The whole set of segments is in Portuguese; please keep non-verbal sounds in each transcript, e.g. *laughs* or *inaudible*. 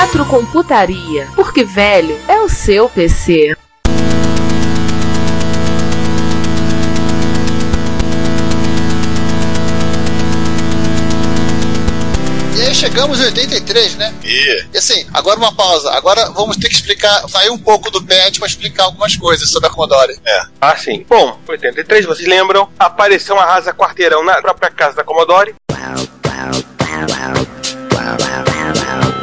Retrocomputaria, porque velho é o seu PC. E aí chegamos em 83, né? E E assim, agora uma pausa. Agora vamos ter que explicar, sair um pouco do PET para explicar algumas coisas sobre a Commodore. é. Ah, sim. Bom, 83, vocês lembram? Apareceu uma rasa quarteirão na própria casa da Commodore.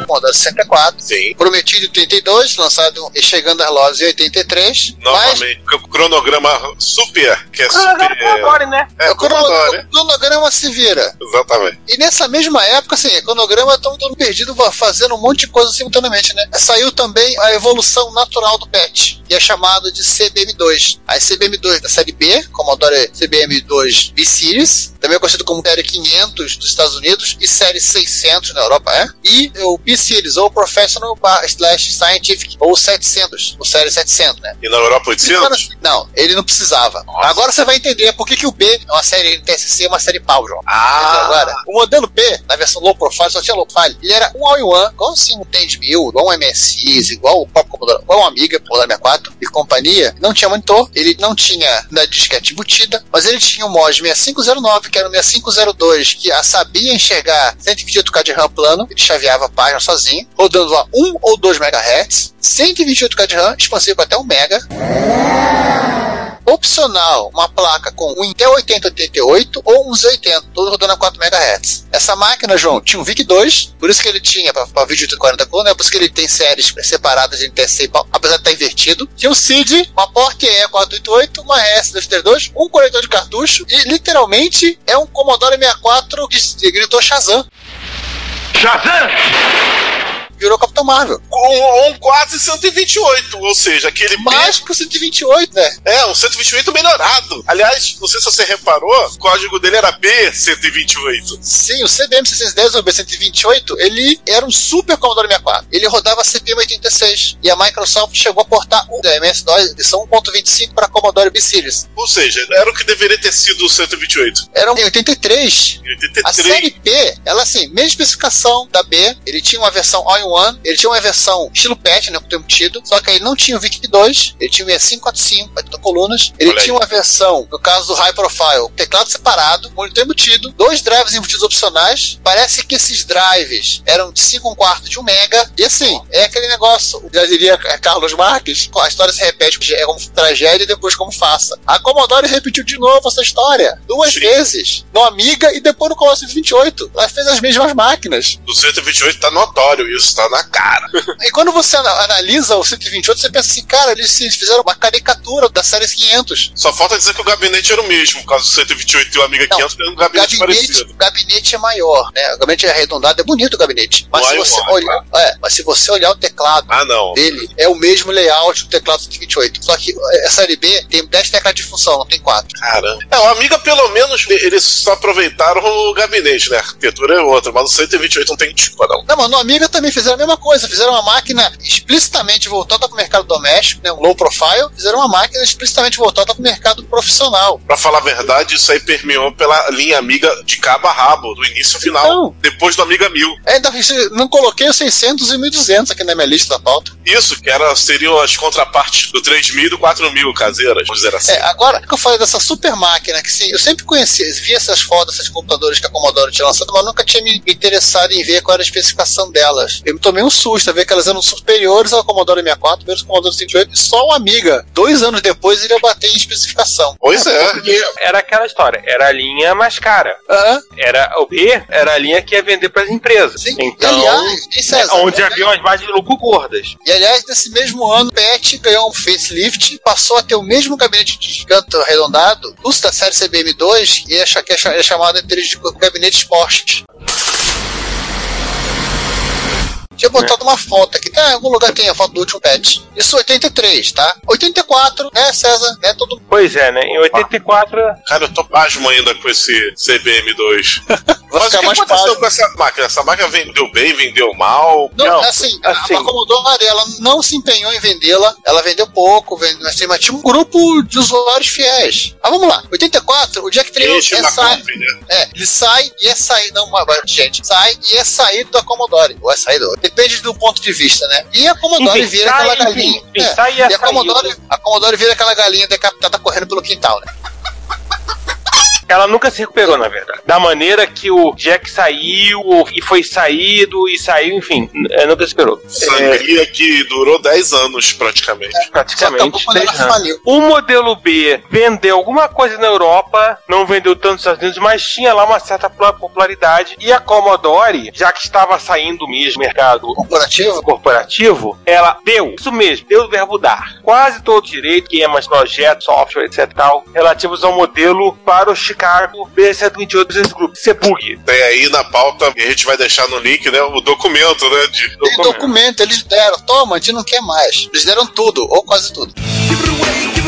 Commodore 64. Sim. Prometido em 32, lançado e chegando às lojas em 83. Novamente, o cronograma super, que é Ah, agora super. Commodore, né? É, Mas o, crono- Commodore. o cronograma se vira. Exatamente. E nessa mesma época, assim, o cronograma todo perdido fazendo um monte de coisa simultaneamente, né? Saiu também a evolução natural do PET, e é chamado de CBM2. A CBM2 da série B, Commodore CBM2 B-Series, também é conhecido como série 500 dos Estados Unidos e série 600 na Europa, é? E o B-Series, ou Professional slash Scientific, ou 700, ou série 700, né? E na Europa 800? Não, ele não precisava. Nossa. Agora você vai entender por que, que o B é uma série NTSC e uma série João. Ah, Agora, o modelo B, na versão low profile, só tinha low profile. Ele era um all-in-one, igual assim um 10.000, igual um MSX, igual o próprio Commodore, igual um Amiga, Commodore 64 e companhia. Não tinha monitor, ele não tinha da disquete embutida, mas ele tinha o mod 6509, que era o 6502, que a sabia enxergar 128K de RAM plano, ele chaveava a página sozinho, rodando a 1 ou 2 MHz, 128K de RAM, expansível até 1 MB, opcional uma placa com um Intel 8088 ou um Z80, todo rodando a 4 MHz. Essa máquina, João, tinha um VIC-2, por isso que ele tinha para vídeo 840 cor, né? Por isso que ele tem séries separadas de NTSC e PAL, apesar de estar invertido. Tinha um CID, uma porta E488, uma S232, um conector de cartucho e literalmente é um Commodore 64 que gritou Shazam. Shazam! Virou Capitão Marvel. com um quase 128, ou seja, aquele Mais pro 128, né? É, um 128 melhorado. Aliás, não sei se você reparou, o código dele era B128. Sim, o CBM 610 ou B128, ele era um super Commodore 64. Ele rodava CPM 86 e a Microsoft chegou a portar o MS-DOS edição 1.25 para Commodore B-Series. Ou seja, era o que deveria ter sido o 128. Era em 83. Em 83. A série P, ela assim, mesma especificação da B, ele tinha uma versão all-in-one, ele tinha uma versão estilo patch, né, com tempo tido, só que ele não tinha o VIC-2, ele tinha o 6545, 80 colunas, ele Olha aí. tinha uma versão, no caso do High Profile, teclado separado, monitor embutido, dois drives embutidos opcionais, parece que esses drives eram de 5 um quarto de 1 mega, e assim, é aquele negócio, já diria Carlos Marques, a história se repete, é como tragédia e depois como faça. A Commodore repetiu de novo essa história, duas Sim. vezes, no Amiga e depois no Commodore 128. Ela fez as mesmas máquinas. Do 128 tá notório isso, tá na cara. *laughs* E quando você ana- analisa o 128, você pensa assim, cara, eles fizeram uma caricatura da série 500. Só falta dizer que o gabinete era o mesmo, causa do 128 e o Amiga Não, 500 tem um O gabinete, gabinete, parecido. o gabinete é maior, né? O gabinete é arredondado, é bonito o gabinete. Mas, se é você olhar, é, mas se você olhar o teclado Ah, não. dele, é o mesmo layout do teclado 128. Só que a série B tem 10 teclas de função, não tem 4. Caramba. É, o Amiga, pelo menos, eles só aproveitaram o gabinete, né? A arquitetura é outra, mas o 128 não tem desculpa, não. Não, mas no Amiga também fizeram a mesma coisa. Fizeram uma máquina explicitamente voltada para o mercado doméstico, né, um low profile. Fizeram uma máquina explicitamente voltada para o mercado profissional. Pra falar a verdade, isso aí permeou pela linha Amiga de cabo a rabo, do início ao final, Então. depois do Amiga 1000. Ainda não coloquei os 600 e 1200 aqui na minha lista da pauta. Isso, que era, seriam as contrapartes do 3000 e do 4000 caseiras, vamos dizer assim. É, agora que eu falei dessa super máquina, que sim, eu sempre conhecia, via essas fotos, esses computadores que a Commodore tinha lançado, mas nunca tinha me interessado em ver qual era a especificação delas. Eu me tomei um susto, a ver que elas eram superiores ao Commodore 64, mesmo ao Commodore 58, e só o Amiga, dois anos depois, iria bater em especificação. Pois é. Porque era aquela história, era a linha mais cara. Aham, Era o B, era a linha que ia vender para as empresas. sim. Então, e aliás, e César, onde e havia as mais de lucro gordas. E aliás, nesse mesmo ano, o PET ganhou um facelift, passou a ter o mesmo gabinete de canto arredondado do da série CBM2, e é, que é é chamado entre eles de gabinete esporte. Tinha botado uma foto aqui, tá? Em algum lugar tem a foto do último patch. Isso 83, tá? 84, né, César? Né, todo Pois é, né? Em 84, Cara, eu tô pasmo ainda com esse CBM2. *laughs* Vai Mas o que mais aconteceu fácil. com essa máquina? Essa máquina vendeu bem, vendeu mal? Não, Não, assim, assim. a Commodore ela não se empenhou em vendê-la, ela vendeu pouco, vendeu, assim, mas tinha um grupo de usuários fiéis. Ah, vamos lá. 84, o Jack Enche é sai, né? é, ele sai e é sair, não, gente, sai e é saído da Commodore, ou é saído, depende do ponto de vista, né? E a Commodore Enfim, vira sai, aquela galinha. enfim, É, sai e e é a Commodore, saído. a Commodore vira aquela galinha decapitada correndo pelo quintal, né? Ela nunca se recuperou, na verdade. Da maneira que o Jack saiu e foi saído e saiu, enfim, n- nunca se recuperou. É, Sangria que durou 10 anos praticamente. Acabou praticamente. O modelo B vendeu alguma coisa na Europa, não vendeu tanto nos Estados Unidos, mas tinha lá uma certa popularidade. E a Commodore, já que estava saindo mesmo mercado Corporativo? corporativo, ela deu, isso mesmo, deu o verbo dar. Quase todo o direito, esquemas, projetos, software, etc e tal, relativos ao modelo para o Chicago B728 Business Group, CBUG. Tem aí na pauta, e a gente vai deixar no link, né, o documento, né, de... Tem Documento. documento, eles deram, toma, a gente não quer mais. Eles deram tudo, ou quase tudo. Give it away, give it away, give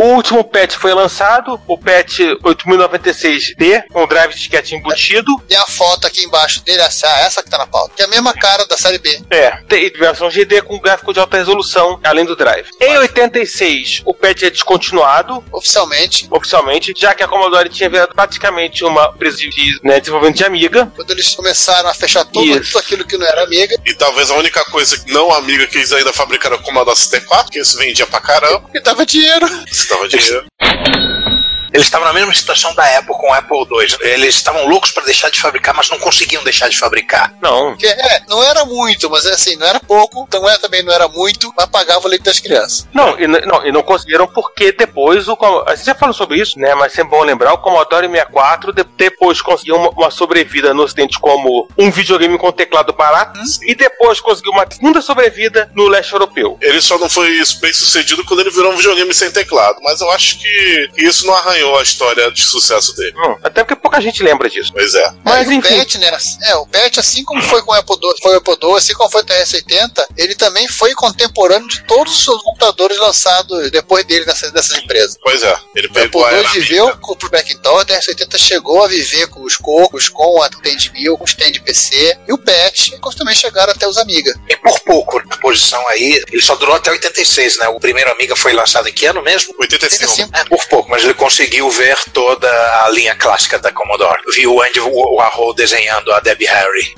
O último patch foi lançado, o patch 8096D, com drive de disquete embutido. Tem a foto aqui embaixo dele, essa, essa que tá na pauta. Que é a mesma cara da série B. É, tem versão GD com gráfico de alta resolução, além do drive. Em 86, o patch é descontinuado, Oficialmente, oficialmente, já que a Commodore tinha virado praticamente uma empresa de né, desenvolvimento de Amiga. quando eles começaram a fechar tudo, Isso. tudo aquilo que não era amiga, E talvez a única coisa não amiga que eles ainda fabricaram é o Commodore 64, que isso vendia pra caramba, porque dava dinheiro. *laughs* isso dava dinheiro. Eles estavam na mesma situação da Apple com o Apple II. Eles estavam loucos para deixar de fabricar, mas não conseguiam deixar de fabricar. Não, Porque, é, não era muito, mas é assim, não era pouco, então é, também não era muito, mas pagava o leite das crianças. Não, e, não, e não conseguiram porque depois o. A gente já falou sobre isso, né? Mas sempre bom lembrar: o Commodore 64 de- depois conseguiu uma, uma sobrevida no Ocidente como um videogame com teclado barato e depois conseguiu uma segunda sobrevida no leste europeu. Ele só não foi bem sucedido quando ele virou um videogame sem teclado, mas eu acho que isso não arranhou a história de sucesso dele. Hum, até porque pouca gente lembra disso. Pois é. Mas o enfim. PET, né? É, o PET, assim como foi com o Apple II, foi o Apple II, assim como foi o TRS-80, ele também foi contemporâneo de todos os seus computadores lançados depois dele nessas, nessas empresas. Pois é. Ele O pegou a Apple II viveu com o Macintosh, o TRS-80 chegou a viver com os Cocos, com a Stand 1000, com o Stand PC, e o PET também chegaram até os Amiga. E por pouco, na posição aí, ele só durou até 86, né? O primeiro Amiga foi lançado em que ano mesmo? 85. 85. É, por pouco, mas ele conseguiu ver toda a linha clássica da Commodore. Viu o Andy Warhol desenhando a Debbie Harry.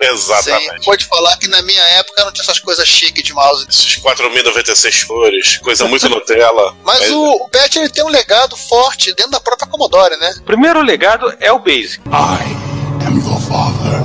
Exatamente. Sim, pode falar que na minha época não tinha essas coisas chiques de mouse. Esses 4096 cores, coisa muito Nutella. *laughs* Mas o, o PET ele tem um legado forte dentro da própria Commodore, né? O primeiro legado é o Basic. I am your father.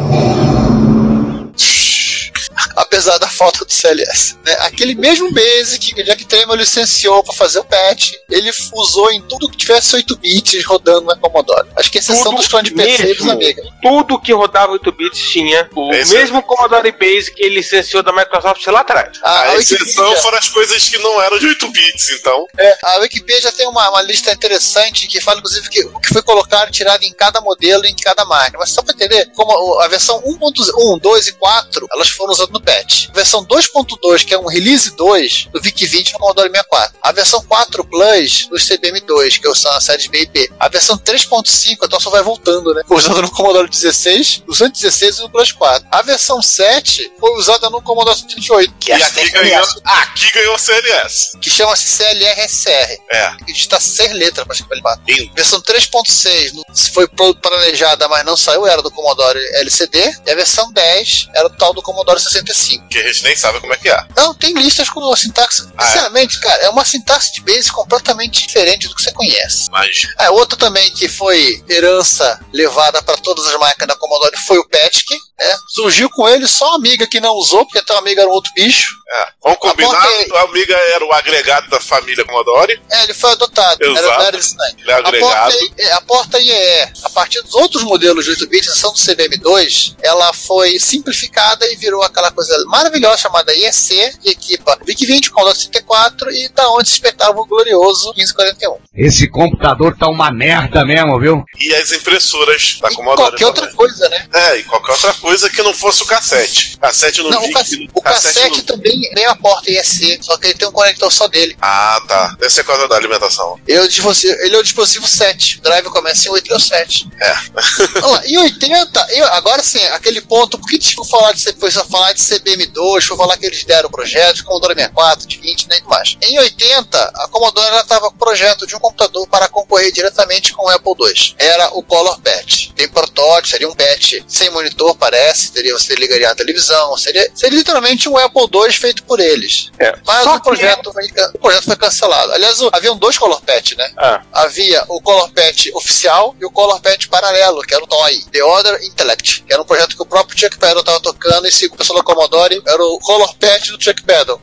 Apesar da falta do CLS. né? Aquele mesmo Basic que o Jack Tramiel licenciou para fazer o patch, ele usou em tudo que tivesse 8 bits rodando na Commodore. Acho que exceção Tudo dos clones de PC dos mesmo. Amiga. Tudo que rodava 8 bits tinha o Esse mesmo Commodore Basic que ele licenciou da Microsoft lá atrás. A, A a exceção foram as coisas que não eram de 8 bits, então. é, a Wikipedia tem uma, uma lista interessante que fala, inclusive, que o que foi colocado e tirado em cada modelo e em cada máquina. Mas só para entender, como a versão 1.1, 2 e 4, elas foram usadas no patch. VIC-20. A versão 2.2, que é um Release 2 do VIC-20 no Commodore 64. A versão 4 Plus no CBM2, que são as séries B e P. A versão 3.5, então só vai voltando, né? Foi usada no Commodore 16, no 116 e no Plus 4. A versão 7 foi usada no Commodore 128, Que E é aqui ganhou, aqui ganhou o CNS. que chama-se CLR-SR. É, Que está seis letras para lindo. Versão 3.6 no- foi planejada, mas não saiu, era do Commodore LCD. E a versão 10 era do tal do Commodore 65. Que a gente nem sabe como é que é. Não, tem listas com a sintaxe. Ah, é? Sinceramente, cara, é uma sintaxe de base completamente diferente do que você conhece. Mas É, outro também que foi herança levada para todas as máquinas da Commodore foi o Petk. Né? Surgiu com ele só a amiga que não usou, porque a amiga era um outro bicho. É, vamos combinar, ponta a amiga era o agregado da família Commodore, É, ele foi adotado. Exato. Era, aí. ele é A agregado. porta, é, a porta IEE, a partir dos outros modelos de 8 bits, exceção do CBM2, ela foi simplificada e virou aquela coisa maravilhosa chamada IEC, que equipa VIC-20 com o 64 e da onde se espetava o glorioso 1541. Esse computador tá uma merda mesmo, viu? E as impressoras da E Commodore. qualquer outra também. coisa, né? É, e qualquer outra coisa que não fosse o cassete. Cassete no Não, o, VIC, cass- o cassete no- também tem a porta IEC, só que ele tem um conector só dele. Ah, tá. Deve ser coisa da alimentação. Ele é o dispositivo, ele é o dispositivo 7. O drive começa em 837. É. Vamos lá, em 80, eu- agora sim, aquele ponto, por que foi falar de, foi só falar de CBM2, foi falar que eles deram o projeto de Commodore 64, de 20 né, e tudo mais. Em 80, a Commodore estava com o projeto de um computador para concorrer diretamente com o Apple II. Era o Color Patch. Tem protótipo, seria um patch sem monitor, parece, teria, você ligaria a televisão, seria, seria literalmente um Apple II feito por eles. É. Mas Só o projeto, foi, can- o projeto foi cancelado. Aliás, o- haviam dois Color Patch, né? Ah, havia o Color Patch oficial e o Color Patch paralelo, que era o TOY, The Other Intellect, que era um projeto que o próprio Chuck Peddle estava tocando e segundo o pessoal da Commodore, era o Color Patch do Chuck Peddle.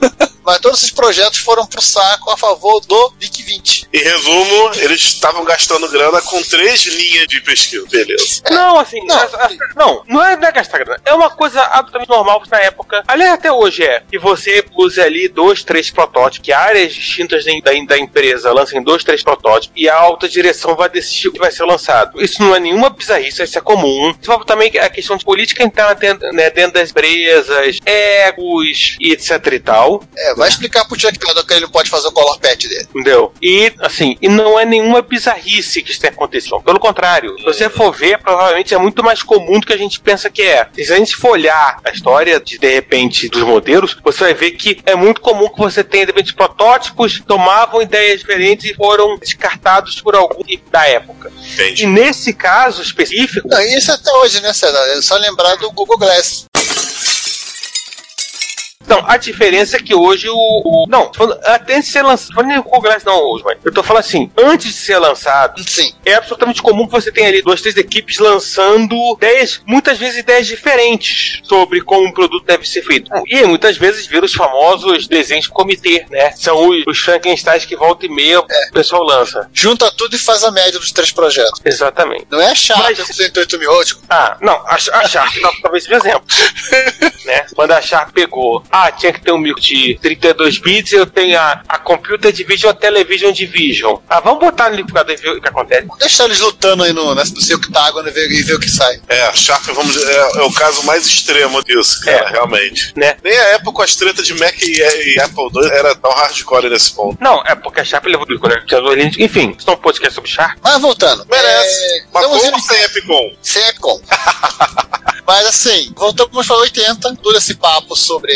*laughs* Mas todos esses projetos foram pro saco a favor do VIC-20. Em resumo, eles estavam gastando grana com três linhas de pesquisa. Beleza. Não, assim, Não. essa- essa- não, não é, não é gastar grana. É uma coisa absolutamente normal na época. Aliás, até hoje é que você use ali dois, três protótipos, que áreas distintas da, da, empresa lancem dois, três protótipos e a alta direção vai decidir o que vai ser lançado. Isso não é nenhuma bizarrice, isso é comum. Isso também a questão de política interna dentro, né, dentro das empresas, egos e etc e tal. É, vai explicar pro Chuck Peddle que ele não pode fazer o Color Patch dele. Entendeu? E, assim, e não é nenhuma bizarrice que isso tenha acontecido. Pelo contrário, se você for ver, provavelmente é muito mais comum do que a gente pensa que é. Se a gente for olhar a história de, de repente, dos modelos, você vai ver que é muito comum que você tenha, de repente, protótipos que tomavam ideias diferentes e foram descartados por algum da época. E Entendi. nesse caso específico, Não, e isso até hoje, né, César? É só lembrar do Google Glass. Não, a diferença é que hoje o. o- não, falando- até antes de ser lançado. Não nem o Glass, não, Osman. Eu tô falando assim, antes de ser lançado, Sim. é absolutamente comum que você tenha ali duas, três equipes lançando ideias, muitas vezes ideias diferentes sobre como um produto deve ser feito. E muitas vezes viram os famosos desenhos de comitê, né? São os, os Frankensteins que volta e meia o pessoal lança. Junta tudo e faz a média dos três projetos. Exatamente. Não é chato, Mas- é 108 mil ótimo. Ah, não, a, a Sharp tal- talvez seja um exemplo. *laughs* né? Quando a Sharp pegou, ah, tinha que ter um micro de 32 bits, eu tenho a, a Computer Division, a Television Division. Ah, vamos botar no liquidificador e ver o que acontece. Deixa eles lutando aí no, no seu octágono e ver, e ver o que sai. É, a Sharp vamos, é, é o caso mais extremo disso, cara, É. realmente. Né? Nem a época com as tretas de Mac e, e Apple II era tão hardcore nesse ponto. Não, é porque a Sharp levou né? Duas linhas- Enfim, isso é um podcast sobre Sharp. Mas voltando. Merece. É, Mas como indo sem Epicom? sem Epcom. *laughs* Mas assim, voltamos para 80, todo esse papo sobre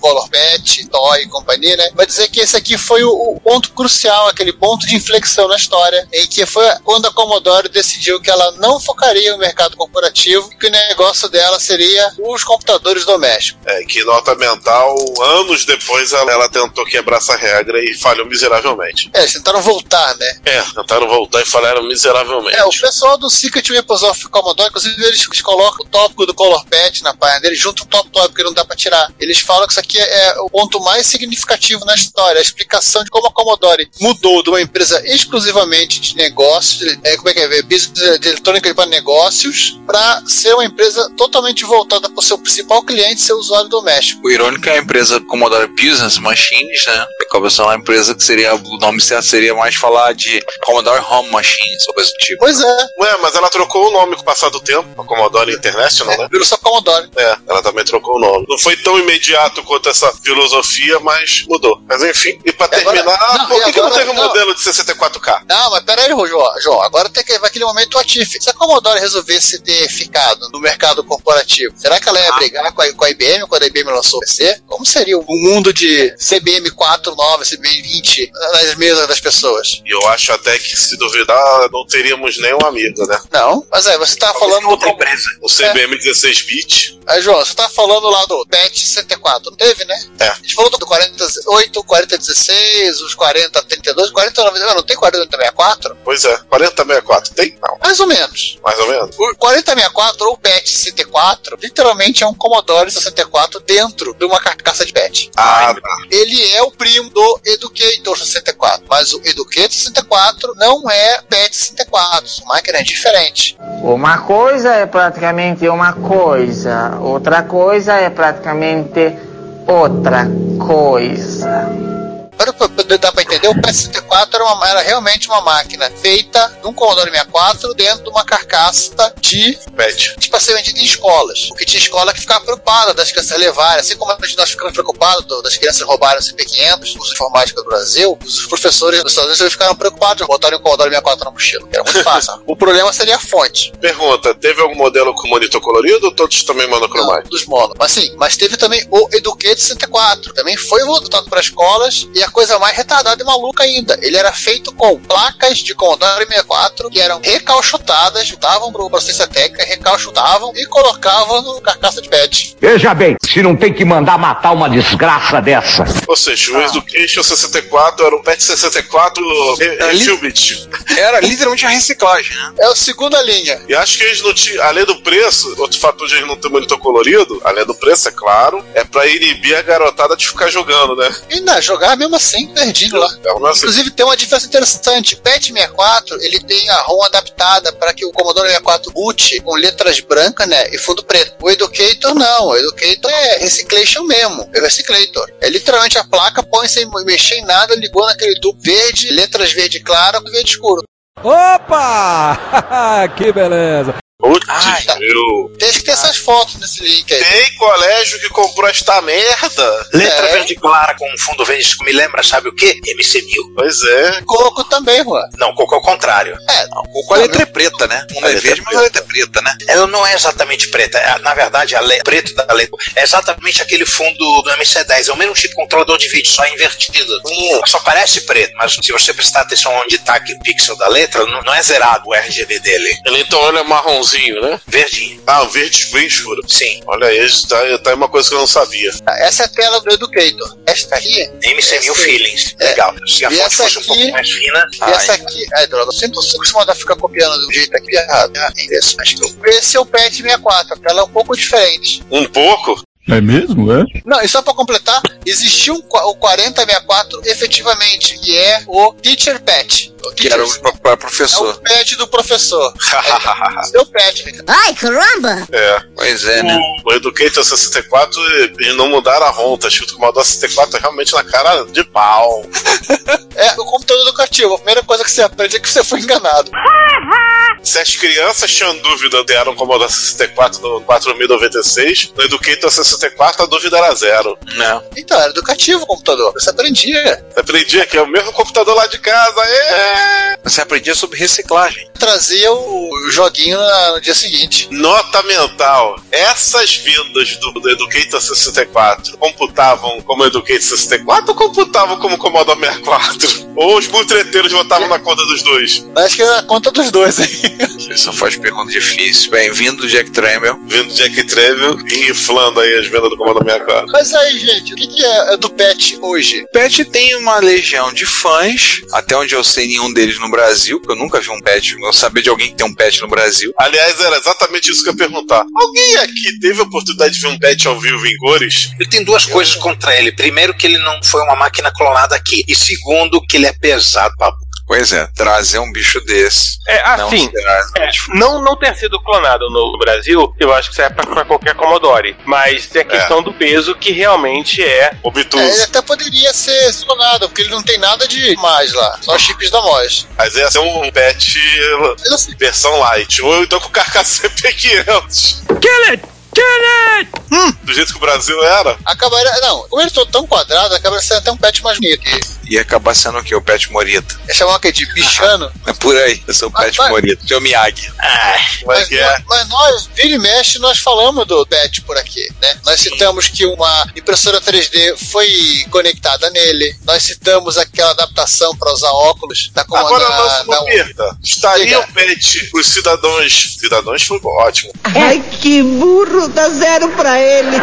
Color Patch, Toy e companhia, né? Vai dizer que esse aqui foi o, o ponto crucial, aquele ponto de inflexão na história, em que foi quando a Commodore decidiu que ela não focaria no mercado corporativo, que o negócio dela seria os computadores domésticos. É, que nota mental, anos depois ela, ela tentou quebrar essa regra e falhou miseravelmente. É, eles tentaram voltar, né? É, tentaram voltar e falharam miseravelmente. É, o pessoal do Secret Weapons of Commodore, inclusive, eles colocam o tópico do Color Patch na página deles, junto um top tópico que não dá pra tirar. Eles falam que isso aqui é o ponto mais significativo na história, a explicação de como a Commodore mudou de uma empresa exclusivamente de negócios, é, como é que é, business de eletrônica para negócios, para ser uma empresa totalmente voltada para o seu principal cliente, seu usuário doméstico. O irônico é a empresa Commodore Business Machines, né? Acaba sendo uma empresa que seria, o nome certo seria mais falar de Commodore Home Machines, ou coisa do tipo. Pois é, Ué, mas ela trocou o nome com o passar do tempo, a Commodore International, né? Virou só Commodore. É, ela também trocou o nome. Não foi tão imediato quanto essa filosofia, mas mudou. Mas enfim, e pra agora- terminar, não, por que, que não agora- teve um não. modelo de 64K? Não, mas peraí, João, João. Agora tem que ver aquele momento atife. Se a Commodore resolvesse ter ficado no mercado corporativo, será que ela ia brigar com a, com a IBM quando a IBM lançou o PC? Como seria o mundo de CBM 49, CBM 20 nas mesas das pessoas? E eu acho até que, se duvidar, não teríamos nenhum amigo, né? Não, mas é, você tá falando do. outra empresa. O CBM 16-bit. Aí, João, você tá falando lá do PET 64, não teve, né? É. A gente falou do 48, 4016, os 4032, 4099, não tem 4064? Pois é, 4064. Tem? Não, Mais ou menos. mais ou menos. O 4064 ou PET 64 literalmente é um Commodore 64 dentro de uma carcaça de PET. Ah, tá. Ele é o primo do Educator 64, mas o Educator 64 não é PET 64, são máquinas diferentes. Uma coisa é praticamente uma coisa, outra coisa é praticamente outra coisa. Para poder dar para entender, o PS64 era, uma- era realmente uma máquina feita num Commodore 64 dentro de uma carcaça de Pet. tipo a ser vendida em escolas. Porque tinha escola que ficava preocupada das crianças levarem, assim como nós ficamos preocupados do- das crianças roubarem o CP500, curso de informática do Brasil, os professores dos Estados Unidos ficaram preocupados de botarem o Commodore 64 na mochila. Era muito fácil. *laughs* o problema seria a fonte. Pergunta: teve algum modelo com monitor colorido ou todos também monocromáticos? dos mono. Mas sim, mas teve também o Educate 64. Também foi voltado para escolas e a coisa mais retardada e maluca ainda. Ele era feito com placas de Commodore 64 que eram recalchutadas, chutavam para assistência técnica, recalchutavam e colocavam no carcaça de pet. Veja bem, se não tem que mandar matar uma desgraça dessa. Ou seja, o Education 64 era o PET 64 É, ali- Refubit. Era literalmente a reciclagem, né? É a segunda linha. E acho que eles não tinham, além do preço, outro fator de eles não ter monitor colorido, além do preço, é claro, é pra inibir a garotada de ficar jogando, né? E ainda jogar mesmo assim, perdido lá. É Inclusive tem uma diferença interessante. O PET 64 ele tem a ROM adaptada para que o Commodore 64 boot com letras brancas, né, e fundo preto. O Educator não. O Educator é reciclation mesmo. É reciclator. É literalmente a placa põe sem mexer em nada, ligou naquele tubo verde, letras verde clara com verde escuro. Opa! *laughs* que beleza! Putz, Ai, meu. Tem que ter essas fotos nesse link aí. Tem colégio que comprou esta merda. Letra É. verde clara com um fundo verde que me lembra, sabe o quê? MC1000. Pois é. Coco também, Juan. Não, Coco é o contrário. É, Ou com a letra é preta, né? Um A é letra verde, é mas a letra é preta, né? Ela não é exatamente preta. É, na verdade, a le... preto da letra é exatamente aquele fundo do MC10. É o mesmo tipo de controlador de vídeo, só invertido. Só parece preto, mas se você prestar atenção onde está aquele pixel da letra, não, não é zerado o RGB dele. Ele então ele é marronzinho, né? Verdinho. Ah, o verde bem escuro. Sim. Olha aí, isso tá, tá aí uma coisa que eu não sabia. essa é a tela do Educator. Esta aqui MC1000 Essa- Feelings. é. Legal. Se a E fonte essa fosse um aqui- pouco mais fina. E essa aqui, ai droga, eu sempre eu sempre costumo ficar copiando do jeito aqui errado. Ah, é interessante. Esse é o PET 64, a tela é um pouco diferente. Um pouco? É mesmo, é? Não, e só pra completar, existiu o 4064 efetivamente, que é o Teacher Pet. O Que era teacher- o pra- pra é o professor. pet do professor. *laughs* Seu pet. Ai, caramba! É. Pois é, né? O, o Educator 64, eles não mudaram a ROM, tá escrito Commodore 64 é realmente na cara de pau. *laughs* É o computador educativo. A primeira coisa que você aprende é que você foi enganado. *laughs* Se as crianças tinham dúvida de era um Commodore 64 no 4096, no Educator 64 a dúvida era zero. Não. Então, era educativo o computador. Você aprendia. Aprendi que é o mesmo computador lá de casa. É. Você aprendia sobre reciclagem. Trazia o joguinho no dia seguinte. Nota mental. Essas vindas do, do Educator 64 computavam como Educator 64 ou computavam como Commodore 64? Ou os mutreteiros votavam na conta dos dois? Acho que era a conta dos dois, hein? Você só faz pergunta difícil. Bem-vindo, Jack Tremel. Vindo Jack Trevor e inflando aí as vendas do Commodore 64. Mas aí, gente, o que, que é do PET hoje? Pet tem uma legião de fãs, até onde eu sei nenhum deles no Brasil, porque eu nunca vi um pet, eu saber de alguém que tem um pet no Brasil. Aliás, era exatamente isso que eu ia perguntar. Alguém aqui teve a oportunidade de ver um pet ao vivo em cores? Ele tem duas coisas contra ele. Primeiro, que ele não foi uma máquina clonada aqui. E segundo, que ele é pesado pra Pois é, trazer um bicho desse. É, não assim, será- é, não, não ter sido clonado no Brasil, eu acho que serve pra, pra qualquer Commodore. Mas tem a questão do peso que realmente é. Obtuso. É, ele até poderia ser clonado, porque ele não tem nada de mais lá. Só chips da MOS. Mas ia ser um pet versão light. Ou então com carcaça *laughs* CP500. Kill it! Do jeito que o Brasil era. Acabaria. Não, como ele todo tão quadrado, acabaria sendo até um pet mais bonito. E acabar sendo o quê? O Pet Morita. é chamar o quê? De bichano. *laughs* É por aí. Eu sou o Pet Mas- Morita. Seu Miyagi. É Mas, é? mas nós, vira e mexe, nós falamos do PET por aqui, né? Nós citamos que uma impressora 3D foi conectada nele. Nós citamos aquela adaptação para usar óculos da comanda. Agora uma da- pergunta. Estaria o pet os cidadãos. Cidadãos foi ótimo. Ai, que burro, dá zero pra ele.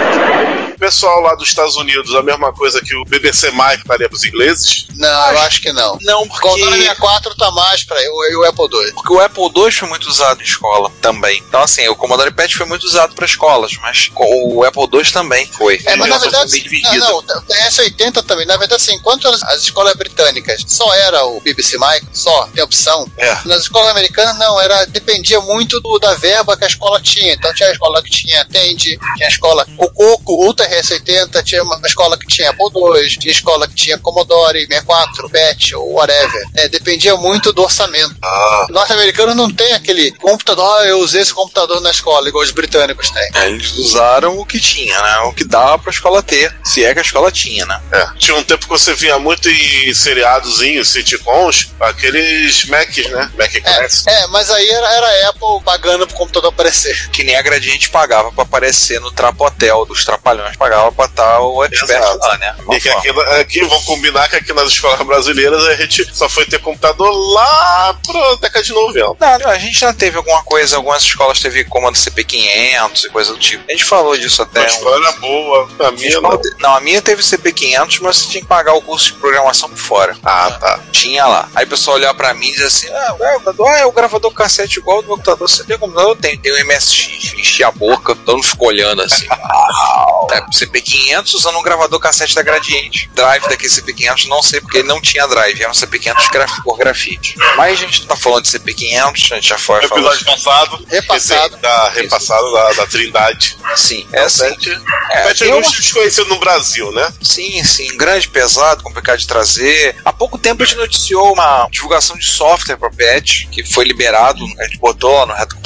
Pessoal lá dos Estados Unidos, a mesma coisa que o BBC Mike estaria pros ingleses. Não, eu acho que não. Não, O Commodore porque... 64 tá mais para o, e o Apple II. Porque o Apple II foi muito usado em escola também. Então, assim, o Commodore PET foi muito usado para escolas, mas o Apple II também foi. É, mas na verdade, não, não, tem S80 também. Na verdade, assim, enquanto as, as escolas britânicas só era o BBC Mike, só tem opção, É. nas escolas americanas não, era dependia muito do- da verba que a escola tinha. Então tinha a escola que tinha Tandy, tinha a escola o Coco, Ultra RS80, tinha uma escola que tinha Apple II, tinha escola que tinha Commodore 64, PET ou whatever. É, dependia muito do orçamento. Ah, O norte-americano não tem aquele computador, ah, eu usei esse computador na escola, igual os britânicos têm. É, Eles usaram o que tinha, né? O que dava pra escola ter. Se é que a escola tinha, né? é. Tinha um tempo que você via muito em seriadozinhos, sitcoms, aqueles Macs, né? Mac Class. É, é, mas aí era, era a Apple pagando pro computador aparecer. Que nem a Gradiente pagava pra aparecer no Trapo Hotel dos Trapalhões. Pagava pra estar o expert Exato. lá, né? E que aqui, aqui, vão combinar que aqui nas escolas brasileiras a gente só foi ter computador lá pra década de 90. Não, a gente já teve alguma coisa, algumas escolas teve comando CP500 e coisa do tipo. A gente falou disso até. A um- escola era boa, a minha escola não. te- Não, a minha teve CP500, mas você tinha que pagar o curso de programação por fora. Ah, tá. Tinha lá. Aí o pessoal olhava pra mim e dizia assim: ah, gravador, ah, é o gravador cassete igual do meu computador. Você tem computador? Eu tenho, tem um MSX. Enchia a boca, todo mundo ficou olhando assim. *laughs* é, CP500 usando um gravador cassete da Gradiente. Drive daquele CP500, não sei porque ele não tinha drive, era um CP500 graf por grafite. Mas a gente não tá falando de CP500, a gente já foi episódio passado, Repassado. da repassado da, da Trindade. Sim, é assim. Pet, É, Pet é uma- desconhecido no Brasil, né? Sim, sim, grande, pesado, complicado de trazer. Há pouco tempo a gente noticiou uma divulgação de software para PET, que foi liberado, a gente botou lá no Reto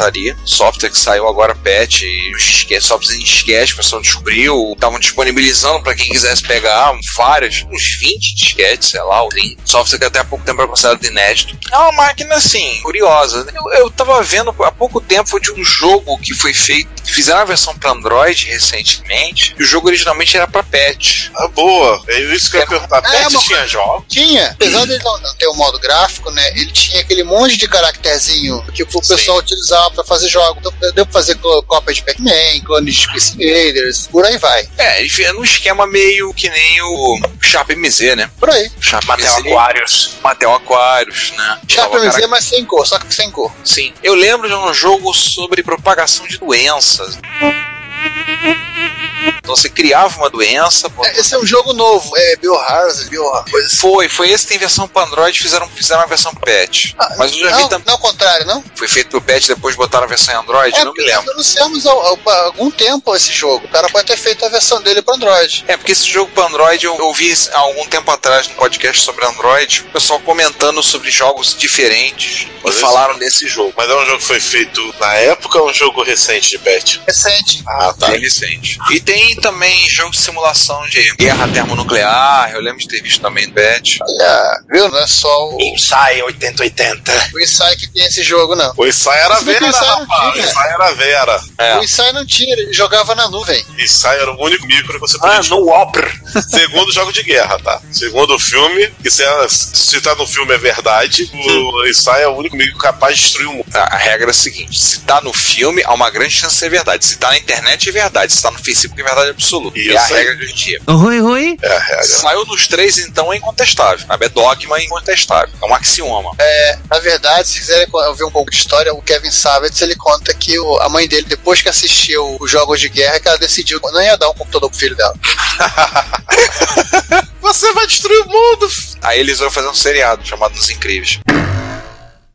software que saiu agora PET, e software em disquete, o pessoal descobriu, estavam disponibilizando para quem quisesse pegar vários, uns 20 disquetes, sei lá, tem software que até há pouco tempo era considerado inédito. É uma máquina, assim, curiosa. Eu, eu tava vendo há pouco tempo de um jogo que foi feito, fizeram a versão para Android recentemente, e o jogo originalmente era para PET. Ah, boa. É isso que eu ia perguntar. É, Pet tinha jogos? Tinha, apesar dele não, não ter o modo gráfico, né? Ele tinha aquele monte de caracterzinho que o pessoal utilizava pra fazer jogos. Então, deu pra fazer cópia de Pac-Man, clones de Space Invaders, por aí vai. É, ele fez num esquema meio que nem o Sharp MZ, né? Por aí. Sharp Matel MZ. Aquários. Matel Aquários, né? Sharp MZ, cara- mas sem cor, só que sem cor. Sim. Eu lembro de um jogo sobre propagação de doenças. Então você criava uma doença. É, Esse é um jogo novo, é Biohazard, Biohazard. coisa assim. Foi, foi esse que tem versão para Android, fizeram, fizeram a versão patch. Ah, Mas eu já não, vi também. não, ao contrário, não? Foi feito pro patch, depois botaram a versão em Android, É, não me lembro. nós anunciamos há, algum tempo esse jogo. O cara pode ter feito a versão dele para Android. É, porque esse jogo para Android eu ouvi há algum tempo atrás no podcast sobre Android, o pessoal comentando sobre jogos diferentes Mas e esse- falaram desse jogo. Mas é um jogo que foi feito na época ou é um jogo recente de Pet? Recente. Ah, tá. Bem recente. E tem também jogo de simulação de guerra termonuclear, eu lembro de ter visto também no patch. Olha, viu? Não é só o, Inside 8080. o Inside que tem esse jogo, não. O Inside era Você Vera, rapaz. O. Inside era Vera. É. O Inside não tinha, ele jogava na nuvem. Inside era o único micro que você podia Ah, no Whopper. Segundo jogo de guerra, tá? Segundo o filme, que se, é- se tá no filme é verdade, o Inside é o único micro capaz de destruir o mundo. A a regra é a seguinte: se tá no filme, há uma grande chance de ser verdade. Se tá na internet, é verdade. Se tá no Facebook, é verdade absoluta. Isso é a aí. regra de hoje em dia. Rui, Rui. É a regra. Saiu nos três, então é incontestável. sabe? É dogma é incontestável. É um axioma. Na verdade, se quiserem ouvir um pouco de história, o Kevin Savitz, ele conta que o- a mãe dele, depois que assistiu os jogos de guerra, que ela decidiu que não ia dar um computador pro filho dela. *laughs* Você vai destruir o mundo! Aí eles vão fazer um seriado chamado Os Incríveis.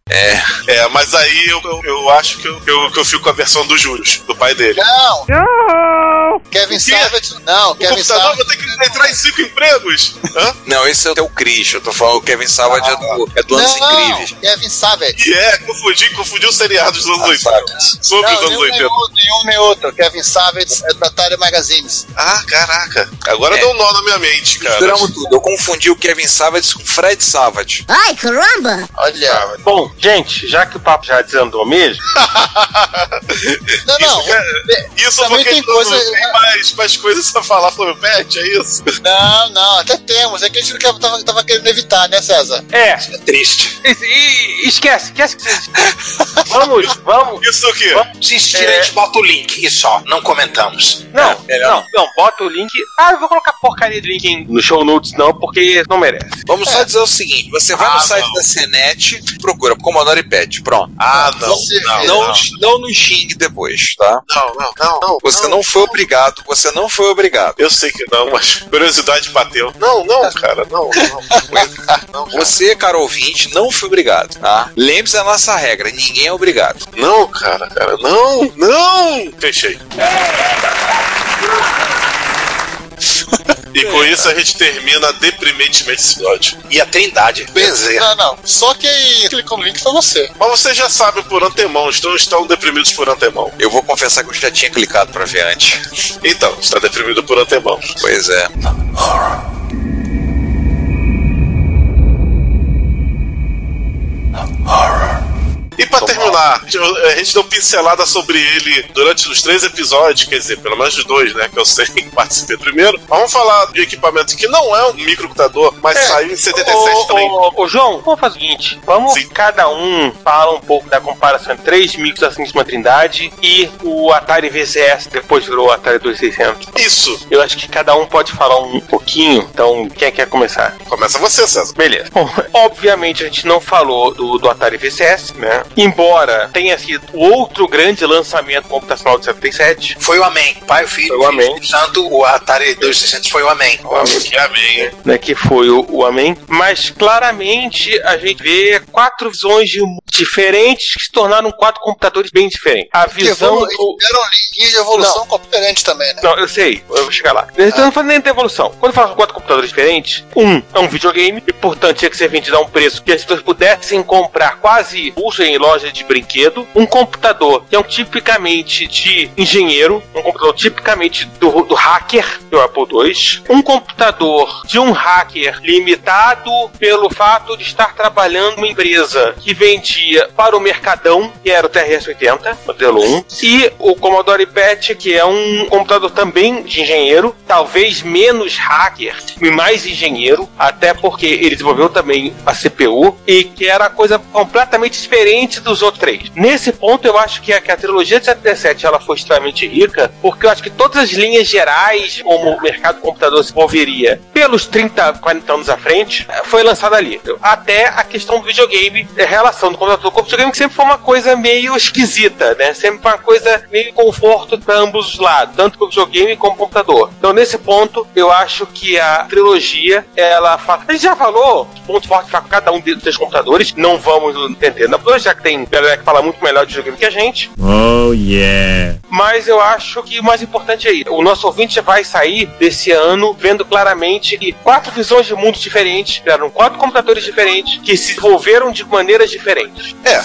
É, mas aí eu, eu, eu acho que eu, eu, que eu fico com a versão dos juros, do pai dele. Não! Kevin O quê? Savage. Não, O Kevin Savage. vai ter que entrar em cinco empregos? Hã? Não, esse é o Chris. Eu tô falando o Kevin Savage é do, é do Anos Não, Incríveis. Kevin Savage. E é, confundi, confundi os seriados dos anos Ah, 80. Savage. Sobre os Não, anos nenhum, 80. nenhum, nenhum nem outro. Kevin Savage é da Atari Magazines. Ah, caraca. Agora É. deu um nó na minha mente, cara. Misturamos tudo. Eu confundi o Kevin Savage com o Fred Savage. Ai, caramba! Olha. Bom, gente, já que o papo já desandou mesmo, *laughs* Não, não. Isso, é- isso também porque tem não coisa- tem mais, mais coisas a falar sobre o pet, é isso? Não, não, até temos. É que a gente não quer- tava, tava querendo evitar, né, César? é. É triste. E, e- esquece, esquece que vocês. Vamos, vamos. Isso o quê? Vamos. Se insistir, É. a gente bota o link e só. Não comentamos. Não, melhor não, não, bota o link. Ah, eu vou colocar porcaria de link em- no show notes, não, porque não merece. Vamos só dizer o seguinte: você vai Ah, no site não. da CNET, procura Commodore Pet. Pronto. Ah, não. Você- Não, Não, não, não nos xingue depois, tá? não, não, não, não. Você não foi obrigado, você não foi obrigado. Eu sei que não, mas curiosidade bateu. Não, não, cara, não, não. não, cara. Você, cara ouvinte, não foi obrigado, tá? Lembre-se da nossa regra: ninguém é obrigado. Não, cara, cara, não, não! Fechei. E com isso a gente termina deprimentemente esse episódio. E a Trindade. Bezerra. Não, não. Só quem clicou no link foi você. Mas vocês já sabem por antemão, estão, estão deprimidos por antemão. Eu vou confessar que eu já tinha clicado pra ver antes. Então, está deprimido por antemão. Pois é. E pra terminar, a gente deu pincelada sobre ele durante os três episódios, quer dizer, pelo menos os dois, né? Que eu sei que participei primeiro. Mas vamos falar de equipamento que não é um microcomputador, mas saiu em 77 ô, também. ô, ô, João, vamos fazer o seguinte: vamos Sim. cada um fala um pouco da comparação entre três micros da Santíssima Trindade e o Atari VCS, depois virou o Atari 2600. Isso. Eu acho que cada um pode falar um pouquinho, então quem quer começar? Começa você, César. Beleza. Bom, *laughs* obviamente a gente não falou do, do Atari VCS, né? Embora tenha sido o outro grande lançamento computacional de 77. Foi o Amém. Pai, o filho, Foi o Amém. Santo, o Atari 2600 foi o Amém. Que amém, hein? né, que foi o, o Amém, mas claramente a gente vê quatro visões de diferentes que se tornaram quatro computadores bem diferentes. A Que visão evolu- do. Eram linhas de evolução diferente também, né? Não, eu sei, eu vou chegar lá. Eu não falando nem da evolução. Quando eu falo quatro computadores diferentes, um é um videogame, e portanto tinha que ser vendido a um preço que as pessoas pudessem comprar quase uso em loja de brinquedo. Um computador que é um tipicamente de engenheiro, um computador tipicamente do, do hacker, que é o Apple II. Um computador de um hacker limitado pelo fato de estar trabalhando numa empresa que vendia para o Mercadão, que era o TRS-80, modelo 1, e o Commodore PET, que é um computador também de engenheiro, talvez menos hacker e mais engenheiro, até porque ele desenvolveu também a CPU, e que era coisa completamente diferente dos outros três. Nesse ponto, eu acho que a, que a trilogia de 77 ela foi extremamente rica, porque eu acho que todas as linhas gerais, como o mercado do computador se envolveria pelos 30, 40 anos à frente, eh, foi lançada ali. Até a questão do videogame, a relação do computador com o videogame, que sempre foi uma coisa meio esquisita, né? Sempre foi uma coisa meio conforto para ambos os lados, tanto o videogame como com o computador. Então, nesse ponto, eu acho que a trilogia, ela fala. A gente já falou ponto forte para cada um dos computadores, não vamos entender na já que tem galera que fala muito melhor de videogame que a gente. Oh yeah. Mas eu acho que o mais importante é isso. O nosso ouvinte já vai sair desse ano vendo claramente que quatro visões de mundos diferentes, eram quatro computadores diferentes, que se desenvolveram de maneiras diferentes. É,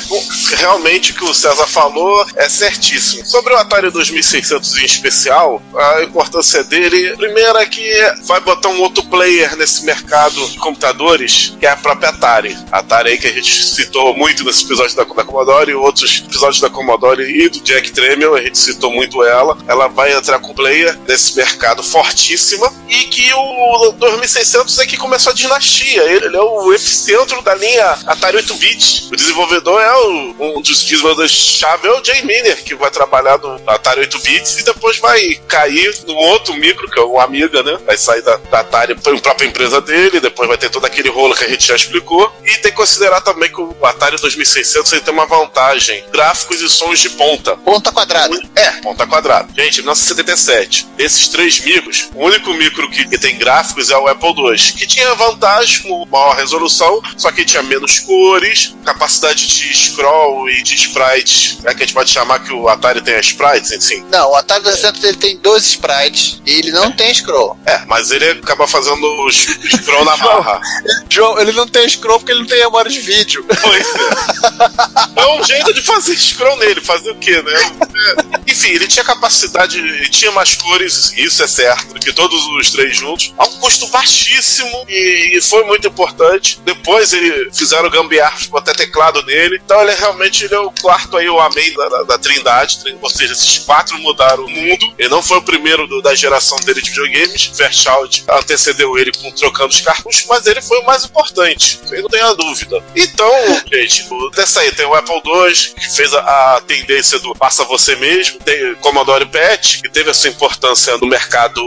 realmente o que o César falou é certíssimo. Sobre o Atari 2600 em especial, a importância dele, primeiro é que vai botar um outro player nesse mercado de computadores, que é a própria Atari. A Atari aí que a gente citou muito nesse episódio da, da Commodore e outros episódios da Commodore e do Jack Tramiel, a gente citou muito ela. Ela vai entrar com player nesse mercado fortíssima e que o 2600 é que começou a dinastia. Ele, ele é o epicentro da linha Atari 8-bit. O desenvolvedor é o- um dos desenvolvedores-chave, é o Jay Miner, que vai trabalhar no Atari 8-bits e depois vai cair no outro micro, que é o Amiga, né? Vai sair da, da Atari para a própria empresa dele, depois vai ter todo aquele rolo que a gente já explicou. E tem que considerar também que o Atari 2600 ele tem uma vantagem: gráficos e sons de ponta. Ponta quadrada. É, ponta quadrada. Gente, 1977. desses três micros, o único micro que, tem gráficos é o Apple II, que tinha vantagem com maior resolução, só que tinha menos cores, capacidade de scroll e de sprites. É que a gente pode chamar que o Atari tem sprites, enfim. Não, o Atari 200 ele tem dois sprites e ele não tem scroll. É, mas ele acaba fazendo o scroll na *laughs* barra. João, ele não tem scroll porque ele não tem memória de vídeo. Pois é. *laughs* É um jeito de fazer scroll nele, fazer o quê, né? Enfim, ele tinha capacidade, tinha mais cores, isso é certo, que todos os três juntos, a um custo baixíssimo e, e foi muito importante. Depois ele fizeram gambiarra, botar teclado nele. Então ele é realmente ele é o quarto aí, o amém da, da, da Trindade. Ou seja, esses quatro mudaram o mundo. Ele não foi o primeiro do- da geração dele de videogames. Fairchild antecedeu ele com trocando os cartuchos, mas ele foi o mais importante. Aí não tenho a dúvida. Então, *laughs* gente, dessa aí tem o Apple II, que fez a, a tendência do passa você mesmo. Tem Commodore PET, que teve a sua importância no mercado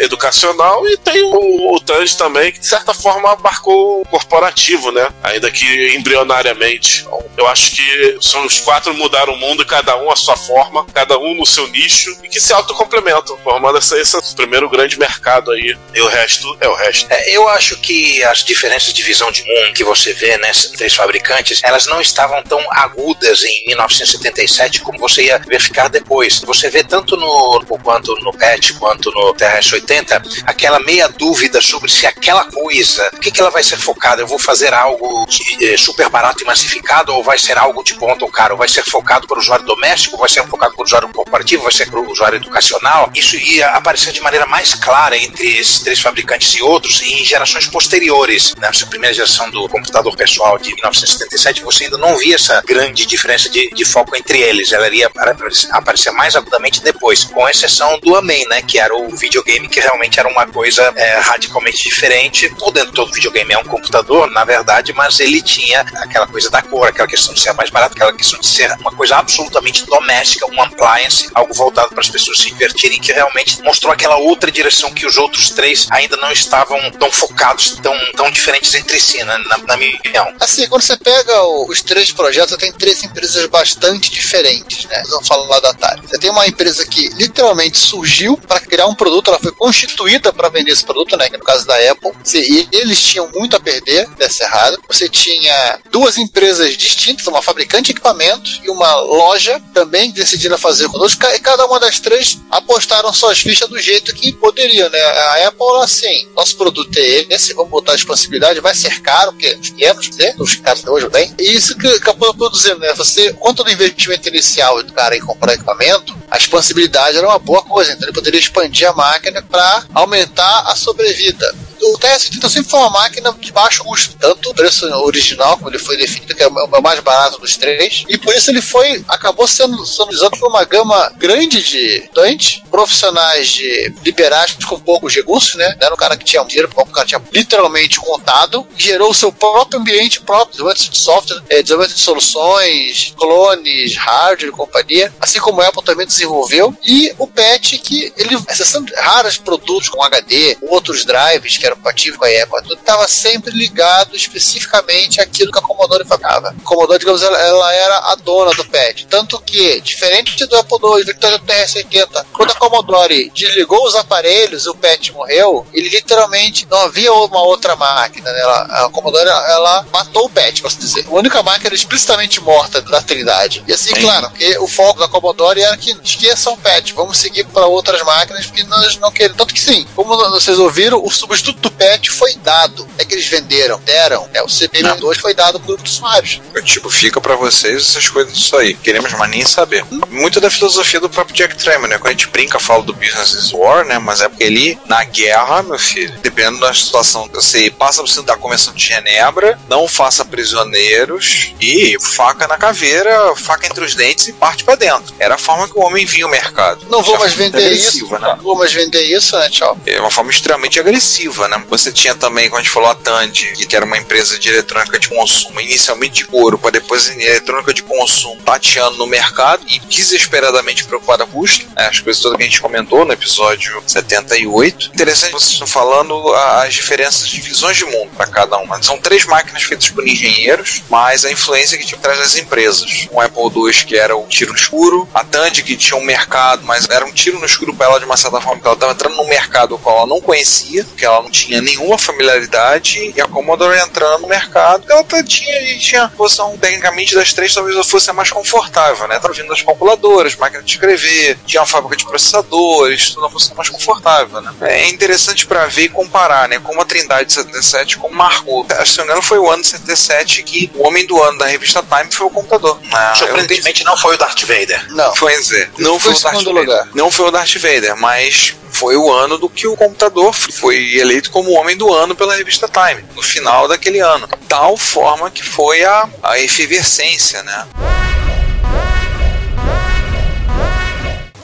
educacional. E tem o, o Tange também, que de certa forma abarcou o corporativo, né? Ainda que embrionariamente. Então, eu acho que são os quatro mudaram o mundo, cada um a sua forma, cada um no seu nicho, e que se autocomplementam, formando essa, esse primeiro grande mercado aí. E o resto é o resto. É, eu acho que as diferenças de visão de mundo que você vê nesses três fabricantes, elas não estavam tão agudas em 1977 como você ia verificar depois. Você vê tanto no quanto no PET quanto no TRS-80 aquela meia dúvida sobre se aquela coisa, o que, que ela vai ser focada? Eu vou fazer algo de, eh, super barato e massificado ou vai ser algo de ponta ou caro? Vai ser focado para o usuário doméstico? Vai ser focado para o usuário corporativo? Vai ser para o usuário educacional? Isso ia aparecer de maneira mais clara entre esses três fabricantes e outros em gerações posteriores. Nessa primeira geração do computador pessoal de 1977, você ainda não via essa grande diferença de, de foco entre eles. Ela iria aparecer, aparecer mais agudamente depois, com exceção do Amém, né? Que era o videogame que realmente era uma coisa é, radicalmente diferente. Todo dentro todo videogame é um computador, na verdade, mas ele tinha aquela coisa da cor, aquela questão de ser mais barato, aquela questão de ser uma coisa absolutamente doméstica, um appliance, algo voltado para as pessoas se divertirem, que realmente mostrou aquela outra direção que os outros três ainda não estavam tão focados, tão, tão diferentes entre si, né, na, na minha opinião. Assim, quando você pega os três projetos, tem três empresas bastante diferentes, né? Vamos falar da Você tem uma empresa que literalmente surgiu para criar um produto, ela foi constituída para vender esse produto, né? Que no caso da Apple. E eles tinham muito a perder dessa errada. Você tinha duas empresas distintas, uma fabricante de equipamentos e uma loja também decidindo fazer conosco. E cada uma das três apostaram suas fichas do jeito que poderiam, né? A Apple, assim, nosso produto é esse, vamos botar a expansibilidade, vai ser caro, porque os 500, né? Os caras hoje bem. E isso que acabou produzindo, né? Você, quanto do investimento inicial do cara em comprar equipamento, momento a expansibilidade era uma boa coisa, então ele poderia expandir a máquina para aumentar a sobrevida. O TS-80 sempre foi uma máquina de baixo custo, tanto o preço original, como ele foi definido, que é o mais barato dos três, e por isso ele foi, acabou sendo, usado por uma gama grande de estudantes, profissionais de liberais com poucos recursos, né? Era um cara que tinha dinheiro, o cara tinha literalmente contado, gerou o seu próprio ambiente próprio, desenvolvimento de software, eh, desenvolvimento de soluções, clones, hardware e companhia, assim como a Apple também desenvolveu, e o PET, que ele, exceção raros produtos com HD, outros drives que eram compatíveis com a Apple, tudo estava sempre ligado especificamente àquilo que a Commodore fabricava. A Commodore, digamos, ela, ela era a dona do PET, tanto que, diferente do Apple II, Victoria do TRS-80, quando a Commodore desligou os aparelhos o PET morreu, ele literalmente não havia uma outra máquina, né? Ela- a Commodore, ela matou o PET, posso dizer. A única máquina explicitamente morta da Trindade. E assim, claro, porque o foco da Commodore era que esqueçam o PET, vamos seguir para outras máquinas, porque nós não queremos. Tanto que sim, como vocês ouviram, o substituto do PET foi dado. É que eles venderam, deram. É, o CPM2 foi dado para o grupo de usuários. Tipo, fica pra vocês essas coisas disso aí. Queremos mais nem saber. Muito da filosofia do próprio Jack Tremor, né? Quando a gente brinca, fala do Business is War, né? Mas é porque ele, na guerra, meu filho, dependendo da situação, você passa por cima da Convenção de Genebra, não faça prisioneiros e faca na caveira, faca entre os dentes e parte pra dentro. Era a forma que o homem via o mercado. Não vou mais vender isso. né? Não vou mais vender isso, né? Tchau. É uma forma extremamente agressiva, né? Você tinha também, como a gente falou, a Tandy, que era uma empresa de eletrônica de consumo, inicialmente de couro, para depois em eletrônica de consumo, tateando no mercado e desesperadamente preocupada com custo, né? as coisas todas que a gente comentou no episódio 78. Interessante, vocês estão falando as diferenças de visões de mundo para cada uma. São três máquinas feitas por engenheiros, mas a influência que tinha atrás das empresas. Um Apple II que era o tiro escuro, a Tandy que tinha um mercado, mas era um tiro no escuro para ela de uma certa forma, porque ela estava entrando num mercado o qual ela não conhecia, porque ela não tinha nenhuma familiaridade, e a Commodore entrando no mercado, ela tá- tinha, tinha a posição, tecnicamente, das três, talvez ela fosse a mais confortável, né? Tava vindo das calculadoras, máquina de escrever, tinha uma fábrica de processadores, tudo uma posição mais confortável, né? É interessante para ver e comparar, né? Como a Trindade 77 como marcou. Que se não me engano, foi o ano de 77 que o homem do ano da revista Time foi o computador. Ah, Surpreendentemente não foi o Darth Vader. Não. Pois é, não Foi foi, o Darth segundo Vader. lugar. Não foi o Darth Vader, mas foi o ano do que o computador foi eleito como homem do ano pela revista Time, no final daquele ano. Tal forma que foi a, a efervescência, né?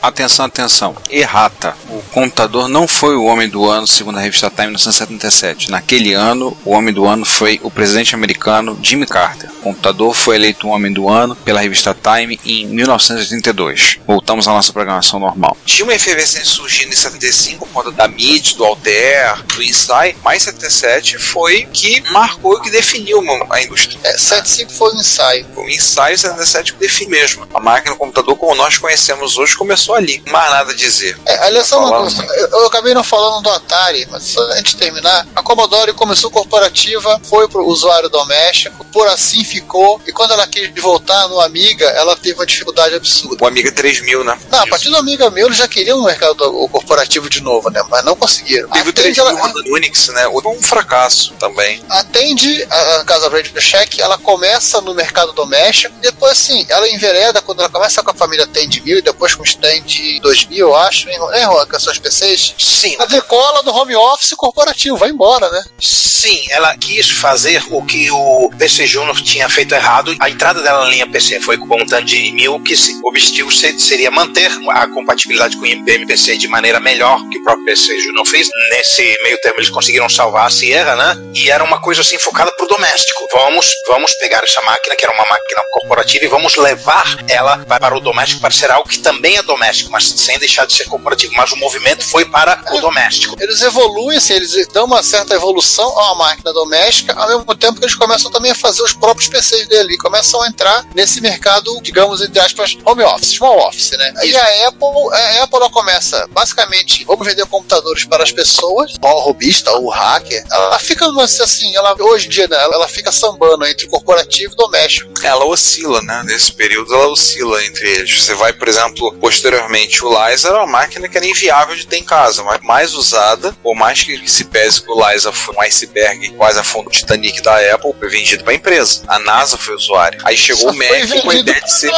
Atenção, atenção. Errata. O computador não foi o homem do ano, segundo a revista Time, em 1977. Naquele ano, o homem do ano foi o presidente americano Jimmy Carter. O computador foi eleito o homem do ano pela revista Time em 1982. Voltamos à nossa programação normal. Tinha uma efervescência surgindo em 75 por conta da MIT, do Altair, do Insight, mas 77 foi que marcou e que definiu a indústria. É, 75 foi o ensaio. O ensaio 77 que define mesmo. A máquina, o computador, como nós conhecemos hoje, começou ali. Mais nada a dizer. É, aliás, só uma coisa, eu, eu acabei não falando do Atari, mas só antes de terminar, a Commodore começou corporativa, foi pro usuário doméstico, por assim ficou, e quando ela quis voltar no Amiga, ela teve uma dificuldade absurda. O Amiga 3000, né? Não, a partir do Amiga 1000 eles já queriam no mercado do- corporativo de novo, né? Mas não conseguiram. Teve o Atende, 3000 ela, do Unix, né? Um fracasso também. atende a, a Casa Radio Shack, ela começa no mercado doméstico, depois assim, ela envereda quando ela começa com a família Tend 1000 e depois com o Stand 2000, eu acho, hein, hein Juan, suas PCs? Sim. A decola do home office corporativo, vai embora, né? Sim, ela quis fazer o que o PC Júnior tinha feito errado. A entrada dela na linha PC foi com um tanto de mil, que o objetivo se- seria manter a compatibilidade com o MPC de maneira melhor que o próprio PC Júnior fez. Nesse meio termo eles conseguiram salvar a Sierra, né? E era uma coisa assim focada pro doméstico. Vamos, vamos pegar essa máquina, que era uma máquina corporativa, e vamos levar ela pa- para o doméstico para ser algo que também é doméstico, mas sem deixar de ser corporativo. Mas o movimento foi para o doméstico. Eles evoluem, assim, eles dão uma certa evolução a uma máquina doméstica, ao mesmo tempo que eles começam também a fazer os próprios PCs dele, e começam a entrar nesse mercado, digamos, entre aspas, home office, small office, né? E a Apple, a Apple ela começa, basicamente, vamos vender computadores para as pessoas, ou o robista, ou o hacker, ela fica, assim, ela, hoje em dia, né, ela fica sambando entre corporativo e doméstico. Ela oscila, né? Nesse período ela oscila entre eles. Você vai, por exemplo, posteriormente, o Liza era uma máquina que era inviável de ter em casa, mas mais usada, por mais que se pese que o Liza foi um iceberg quase a fundo do Titanic da Apple, foi vendido para a empresa. A NASA foi usuário. Aí chegou Só o Mac com a ideia de ser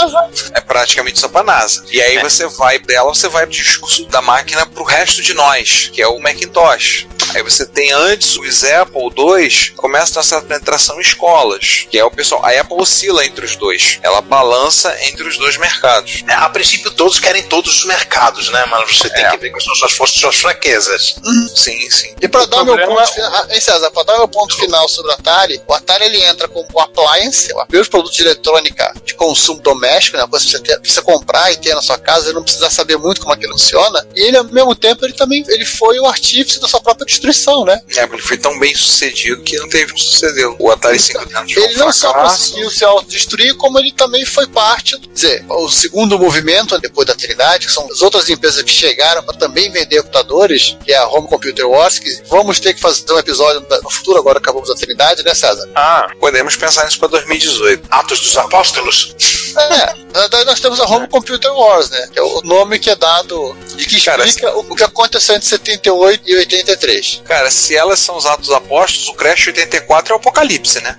é praticamente só pra NASA. E aí você vai dela, você vai pro discurso da máquina pro resto de nós, que é o Macintosh. Aí você tem antes os Apple II, começa a ter essa penetração em escolas, que é o pessoal. A Apple oscila entre os dois. Ela balança entre os dois mercados. É, a princípio todos querem todos os mercados, né? Mas você tem É. que ver quais são suas forças e suas fraquezas. Sim, sim. E para dar o meu ponto final, ah, hein, César, para dar meu ponto final sobre o Atari, o Atari ele entra como o appliance, o primeiro produto de eletrônica de consumo doméstico, né, uma coisa que você ter- precisa comprar e ter na sua casa, e não precisa saber muito como aquilo funciona. E ele ao mesmo tempo ele também ele foi o artífice da sua própria destruição, né? É, ele foi tão bem sucedido que não teve um sucedeu. O Atari 500 foi um Ele não só conseguiu se autodestruir, como ele também foi parte, quer dizer, o segundo movimento depois da Trindade, que são as outras empresas que chegaram para também vender computadores, que é a Home Computer Wars, que vamos ter que fazer um episódio no futuro, agora acabamos a Trindade, né, César? Ah, Podemos pensar nisso para 2018. Atos dos Apóstolos. É, nós temos a Home Computer Wars, né? Que é o nome que é dado e que Cara, explica o o que aconteceu entre 78 e 83. Cara, se elas são os atos apóstolos, o Crash 84 é o Apocalipse, né?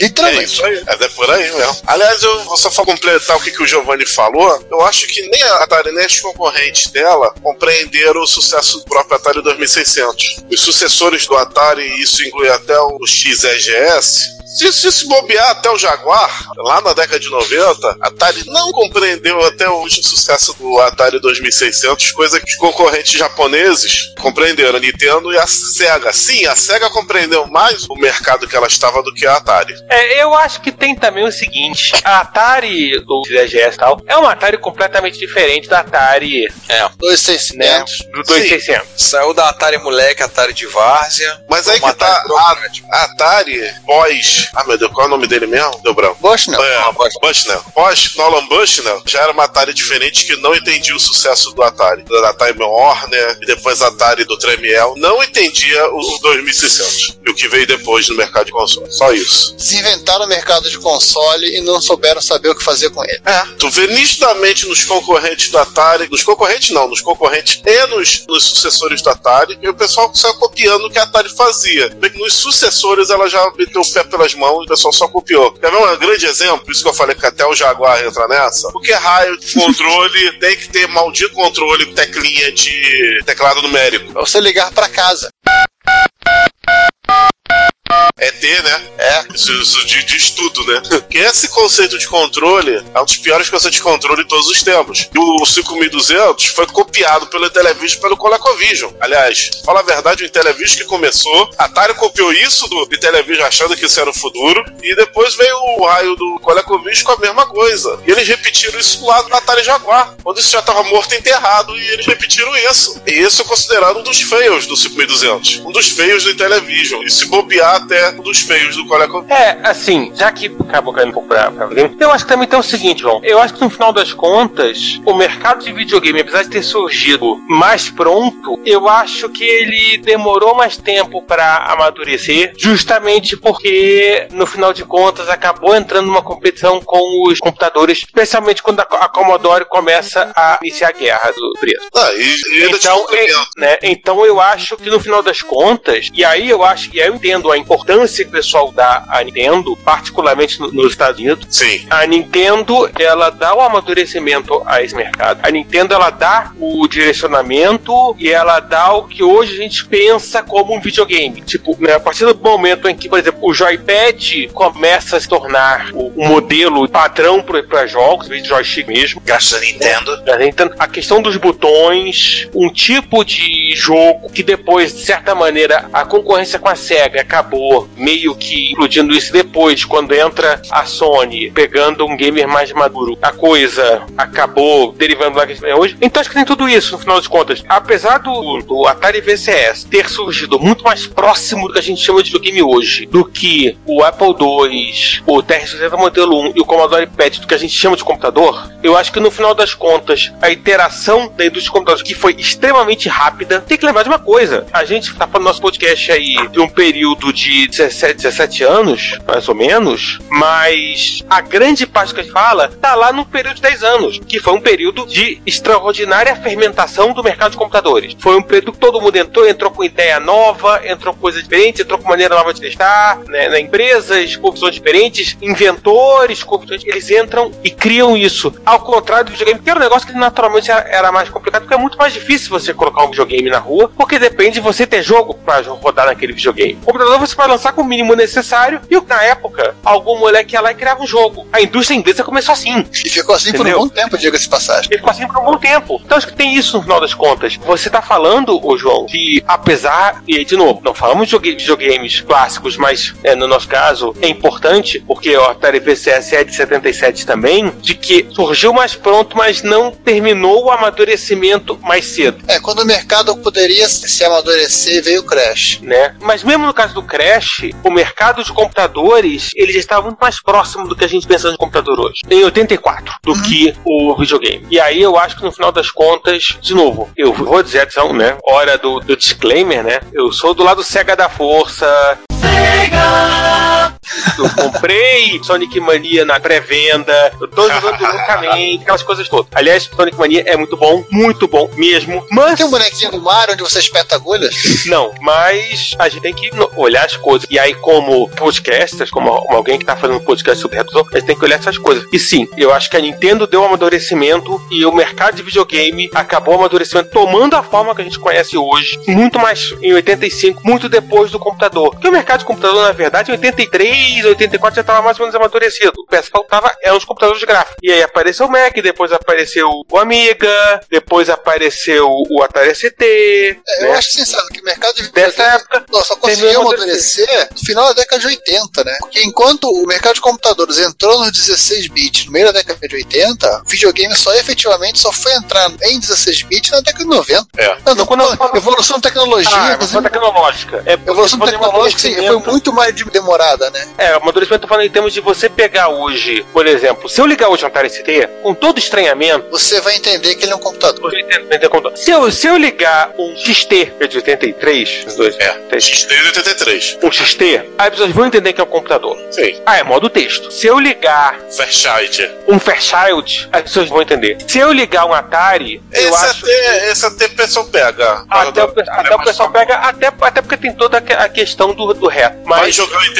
É Literalmente. isso aí, é por aí mesmo. Aliás, eu vou só completar o que, que o Giovanni falou. Eu acho que nem a Atari nem os concorrentes dela compreenderam o sucesso do próprio Atari 2600. Os sucessores do Atari, isso inclui até o XEGS, Se, se se bobear até o Jaguar, lá na década de 90, a Atari não compreendeu até hoje o sucesso do Atari 2600, coisa que os concorrentes japoneses compreenderam, a Nintendo e a Sega. Sim, a Sega compreendeu mais o mercado que ela estava do que a Atari. É, eu acho que tem também o seguinte: a Atari do 3GS e tal é uma Atari completamente diferente da Atari É. 2600. do 2600. Saiu da Atari moleque, Atari de várzea. Mas aí que tá Atari burocrática. a, a Atari pós. Ah, meu Deus, qual é o nome dele mesmo? Deu branco. Bushnell. É, Bushnell. Pós Nolan Bushnell, já era uma Atari diferente que não entendia o sucesso do Atari. Da Time Warner e depois a Atari do Tremiel. Não entendia o 2600 e o que veio depois no mercado de console. Só isso. Se inventaram o mercado de console e não souberam saber o que fazer com ele. É, tu vê nitidamente nos concorrentes do Atari, nos concorrentes não, nos concorrentes e nos, nos sucessores do Atari, e o pessoal saiu copiando o que a Atari fazia. Nos sucessores ela já meteu o pé pelas mãos o pessoal só copiou. Quer ver um grande exemplo? Isso que eu falei que até o Jaguar entra nessa. Porque raio de controle *laughs* tem que ter maldito controle com teclinha de teclado numérico. Pra você ligar pra casa. É ter, né? É. Isso, isso de, de estudo, né? *laughs* Que esse conceito de controle é um dos piores conceitos de controle de todos os tempos. E o 5200 foi copiado pelo Intellivision e pelo ColecoVision. Aliás, fala a verdade, o Intellivision que começou, Atari copiou isso do Intellivision achando que isso era o futuro, e depois veio o raio do ColecoVision com a mesma coisa. E eles repetiram isso lá do Atari Jaguar, quando isso já estava morto e enterrado, e eles repetiram isso. E isso é considerado um dos feios do 5200. Um dos feios do Intellivision. E se bobear até dos feios do ColecoVision. É, assim, já que acabou caindo um pouco pra, pra videogame, eu acho que também tem o seguinte, João. Eu acho que no final das contas, o mercado de videogame, apesar de ter surgido mais pronto, eu acho que ele demorou mais tempo pra amadurecer, justamente porque, no final de contas, acabou entrando numa competição com os computadores, especialmente quando a, Commodore começa a iniciar a guerra do preço. Ah, e, e Então, é, né, então eu acho que no final das contas, e aí eu acho, e aí eu entendo a importância que o pessoal dá à Nintendo, particularmente no- nos Estados Unidos. Sim. A Nintendo, ela dá o amadurecimento a esse mercado. A Nintendo, ela dá o direcionamento e ela dá o que hoje a gente pensa como um videogame. Tipo, né, a partir do momento em que, por exemplo, o joypad começa a se tornar o, o modelo padrão para jogos, de joystick mesmo, Graças a Nintendo. a Nintendo- a questão dos botões, um tipo de jogo que depois, de certa maneira, a concorrência com a SEGA acabou meio que explodindo isso depois, quando entra a Sony pegando um gamer mais maduro. A coisa acabou derivando lá que vê hoje. Então acho que tem tudo isso, no final das contas. Apesar do, do Atari VCS ter surgido muito mais próximo do que a gente chama de videogame hoje, do que o Apple II, o TR-60 modelo 1 e o Commodore PET, do que a gente chama de computador, eu acho que no final das contas, a interação da indústria de computadores, que foi extremamente rápida, tem que lembrar de uma coisa. A gente tá falando no nosso podcast aí de um período de 17, 17 anos, mais ou menos, mas a grande parte que a gente fala tá lá no período de 10 anos, que foi um período de extraordinária fermentação do mercado de computadores. Foi um período que todo mundo entrou, entrou com ideia nova, entrou com coisa diferente, entrou com maneira nova de testar, né, na empresas com visões diferentes, inventores com visões, eles entram e criam isso. Ao contrário do videogame, que era um negócio que naturalmente era, era mais complicado, porque é muito mais difícil você colocar um videogame na rua, porque depende de você ter jogo pra rodar naquele videogame. O computador você pode lançar com o mínimo necessário, e na época, algum moleque ia lá e criava um jogo. A indústria inglesa começou assim. E ficou assim por um Entendeu? bom tempo, diga-se de passagem. Ele ficou assim por um bom tempo. Então acho que tem isso no final das contas. Você tá falando, ô João, que apesar, e aí, de novo, não falamos de videogames clássicos, mas é, no nosso caso é importante, porque o Atari VCS é de 77 também, de que surgiu mais pronto, mas não terminou o amadurecimento mais cedo. É, quando o mercado poderia se amadurecer, veio o crash. né? Mas mesmo no caso do Crash, o mercado de computadores, ele já estava muito mais próximo do que a gente pensa de computador hoje. Em 84, do que o videogame. E aí eu acho que no final das contas, de novo, eu vou dizer, atenção, né? Hora do, do disclaimer, né? Eu sou do lado Sega da Força. Eu comprei Sonic Mania na pré-venda. Eu tô jogando loucamente, aquelas coisas todas. Aliás, Sonic Mania é muito bom, muito bom mesmo. Mas. Tem um bonequinho do Mario onde você espeta agulhas? Não, mas a gente tem que olhar as coisas. E aí, como podcasters, como alguém que tá fazendo podcast sobre redução, a gente tem que olhar essas coisas. E sim, eu acho que a Nintendo deu um amadurecimento e o mercado de videogame acabou o amadurecimento tomando a forma que a gente conhece hoje, muito mais em 85, muito depois do computador. Porque o mercado de computador, na verdade, em 83 86, 84 já estava mais ou menos amadurecido. O PS faltava eram os computadores gráficos. E aí apareceu o Mac, depois apareceu o Amiga, depois apareceu o Atari ST. É, eu né? acho sensato que o mercado de Dessa época, só conseguiu amadurecer no final da década de 80, né? Porque enquanto o mercado de computadores entrou nos 16 bits no meio da década de 80, o videogame só efetivamente só foi entrar em 16 bits na década de 90. É. Não, não, quando, evolução de tecnologia, Ah, evolução tecnológica. É, evolução tecnológica sim, foi muito mais de- demorada, né? É, o amadurecimento eu tô falando em termos de você pegar hoje, por exemplo, se eu ligar hoje um Atari ST, com todo estranhamento, Você vai entender que ele é um computador. se, eu, se eu ligar um XT, que é de 83, os dois, É, XT de 83. um XT, aí as pessoas vão entender que é um computador. Sim. Ah, é modo texto. Se eu ligar Fairchild. um Fairchild, as pessoas vão entender. Se eu ligar um Atari, eu Esse acho. até, esse até o pessoal pega. Até, o, até o pessoal pega, até, até porque tem toda a que- questão do, do reto. Vai Mas, jogar em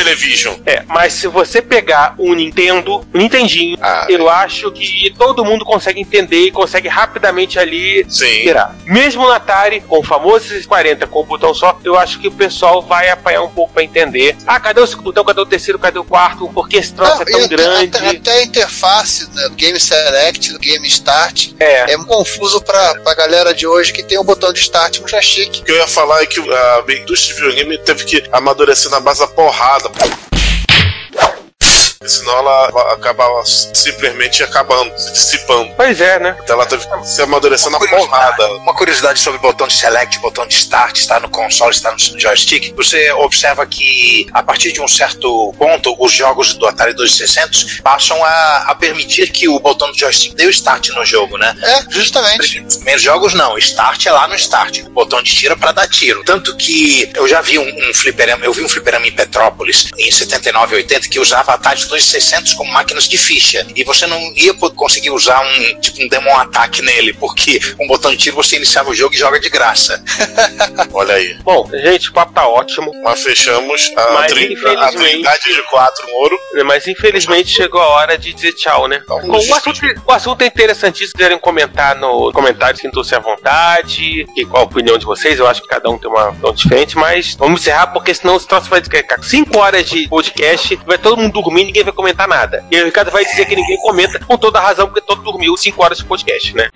é, mas se você pegar um Nintendo, um Nintendinho, Ah, eu acho que todo mundo consegue entender e consegue rapidamente ali Sim. virar. Mesmo no Atari, com o famoso 40 com o botão só, eu acho que o pessoal vai apanhar um pouco pra entender. Ah, cadê o segundo botão? Cadê o terceiro? Cadê o quarto? Por que esse troço Não, é tão grande? Até, até a interface né, do Game Select, do Game Start, É. é confuso pra, pra galera de hoje que tem o botão de Start no joystick. O que eu ia falar é que a indústria de videogame teve que amadurecer na base da porrada. Senão ela acabava simplesmente acabando, se dissipando. Pois é, né? Então ela teve que se amadurecer na porrada. Uma curiosidade sobre o botão de select, botão de start, está no console, está no joystick. Você observa que a partir de um certo ponto, os jogos do Atari 2600 passam a, a permitir que o botão do joystick dê o start no jogo, né? É, justamente. Os primeiros jogos não, start é lá no start, o botão de tira para dar tiro. Tanto que eu já vi um, um fliperama, eu vi um fliperama em Petrópolis em 79 e 80 que usava Atari 2600 como máquinas de ficha e você não ia conseguir usar um tipo um demon attack nele, porque um botão de tiro você iniciava o jogo e joga de graça. *laughs* Olha aí. Bom, gente, o papo tá ótimo. Mas fechamos a, Mas, trin- a trindade de quatro no ouro. Mas infelizmente chegou a hora de dizer tchau, né? Então, Bom, o, assunto, o assunto é interessante. Se quiserem comentar no comentário, sintam-se à vontade. E qual a opinião de vocês? Eu acho que cada um tem uma opinião diferente. Mas vamos encerrar, porque senão esse troço vai ficar 5 horas de podcast. Vai todo mundo dormir ninguém vai comentar nada. E aí o Ricardo vai dizer que ninguém comenta com toda a razão, porque todo dormiu 5 horas de podcast, né?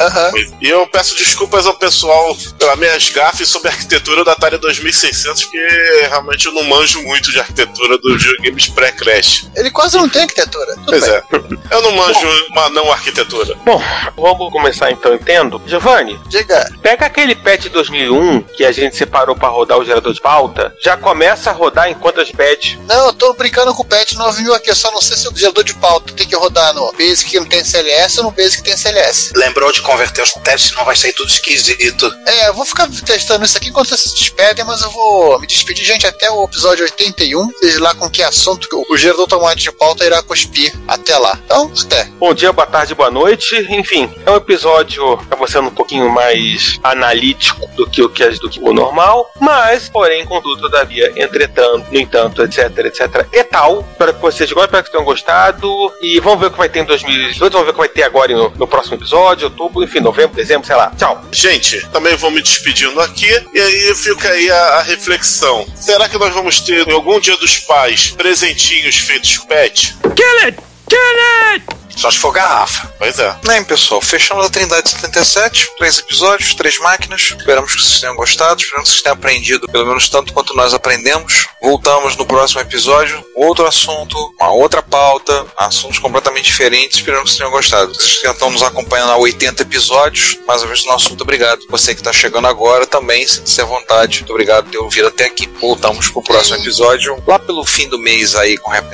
Aham. E eu peço desculpas ao pessoal pelas minhas gafes sobre a arquitetura da Atari 2600, porque realmente eu não manjo muito de arquitetura dos videogames pré-crash. Ele quase não tem arquitetura. Tudo Pois bem. é. Eu não manjo uma não arquitetura. Bom, vamos começar então, entendo. Giovanni, Diga. Pega aquele patch 2001 que a gente separou pra rodar o gerador de pauta, já começa a rodar enquanto a gente pede. Não, eu tô brincando com o patch novinho aqui. Eu só não sei se o gerador de pauta tem que rodar no Basic que não tem CLS ou no Basic que tem CLS. Lembrou de converter os testes, senão vai sair tudo esquisito. É, eu vou ficar testando isso aqui enquanto vocês se despedem, mas eu vou me despedir, gente, até o episódio 81. Seja lá com que assunto que o gerador automático de pauta irá cuspir até lá. Então, até. Bom dia, boa tarde, boa noite. Enfim, é um episódio acaba sendo um pouquinho mais analítico do que o que do que o normal, mas, porém, contudo, todavia, entretanto, no entanto, etc, etc, e tal. Espero que vocês gostem, espero que tenham gostado. E vamos ver o que vai ter em 2018, vamos ver o que vai ter agora no, no próximo episódio, outubro, enfim, novembro, dezembro, sei lá. Tchau. Gente, também vou me despedindo aqui. E aí fica aí a, a reflexão. Será que nós vamos ter, em algum dia dos pais, presentinhos feitos pet? Kill it! Kill it! Só se for garrafa. Pois é. Bem, pessoal, fechamos a Trindade 77, três episódios, três máquinas. Esperamos que vocês tenham gostado, esperamos que vocês tenham aprendido pelo menos tanto quanto nós aprendemos. Voltamos no próximo episódio, outro assunto, uma outra pauta, assuntos completamente diferentes. Esperamos que vocês tenham gostado. Vocês já estão nos acompanhando há 80 episódios, mais uma vez no nosso muito obrigado. Você que está chegando agora também, sinta-se à vontade. Muito obrigado por ter ouvido até aqui. Voltamos pro próximo episódio, lá pelo fim do mês aí, com reto.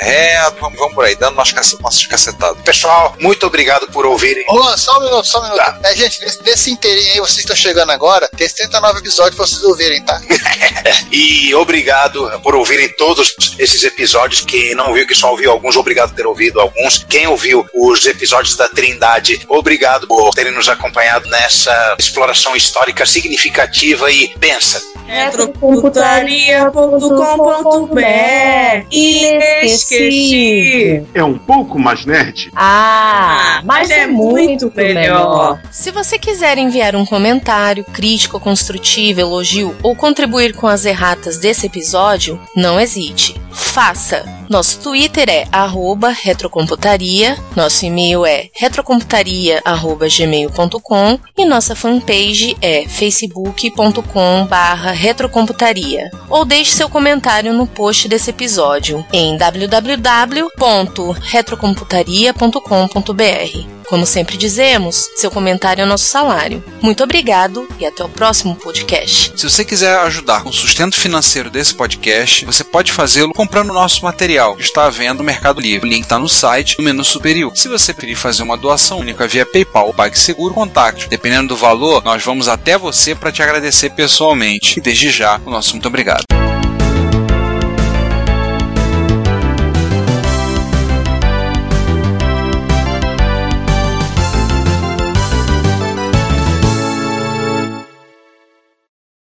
Vamos, vamos por aí, dando nossas cace- nossas cacetadas. Pessoal, muito obrigado por ouvirem. Ô, Luan, só um minuto, só um minuto. É, gente, nesse, nesse inteirinho aí, vocês estão chegando agora, tem 79 episódios pra vocês ouvirem, tá? *laughs* E obrigado por ouvirem todos esses episódios. Quem não viu, que só ouviu alguns, obrigado por ter ouvido alguns. Quem ouviu os episódios da Trindade, obrigado por terem nos acompanhado nessa exploração histórica significativa e pensa. Retrocomputaria.com.br Inesqueci. É um pouco mais nerd? Ah, Ah, mas é muito melhor. Se você quiser enviar um comentário, crítico, construtivo, elogio ou contribuir com as erratas desse episódio, não hesite. Faça! Nosso Twitter é arroba retrocomputaria, nosso e-mail é retrocomputaria.gmail.com e nossa fanpage é facebook.com barra retrocomputaria. Ou deixe seu comentário no post desse episódio em Como sempre dizemos, seu comentário é nosso salário. Muito obrigado e até o próximo podcast. Se você quiser ajudar com o sustento financeiro desse podcast, você pode fazê-lo comprando o nosso material, que está à venda no Mercado Livre. O link está no site, no menu superior. Se você preferir fazer uma doação única via PayPal ou PagSeguro, contacte. Dependendo do valor, nós vamos até você para te agradecer pessoalmente. E desde já, o nosso muito obrigado.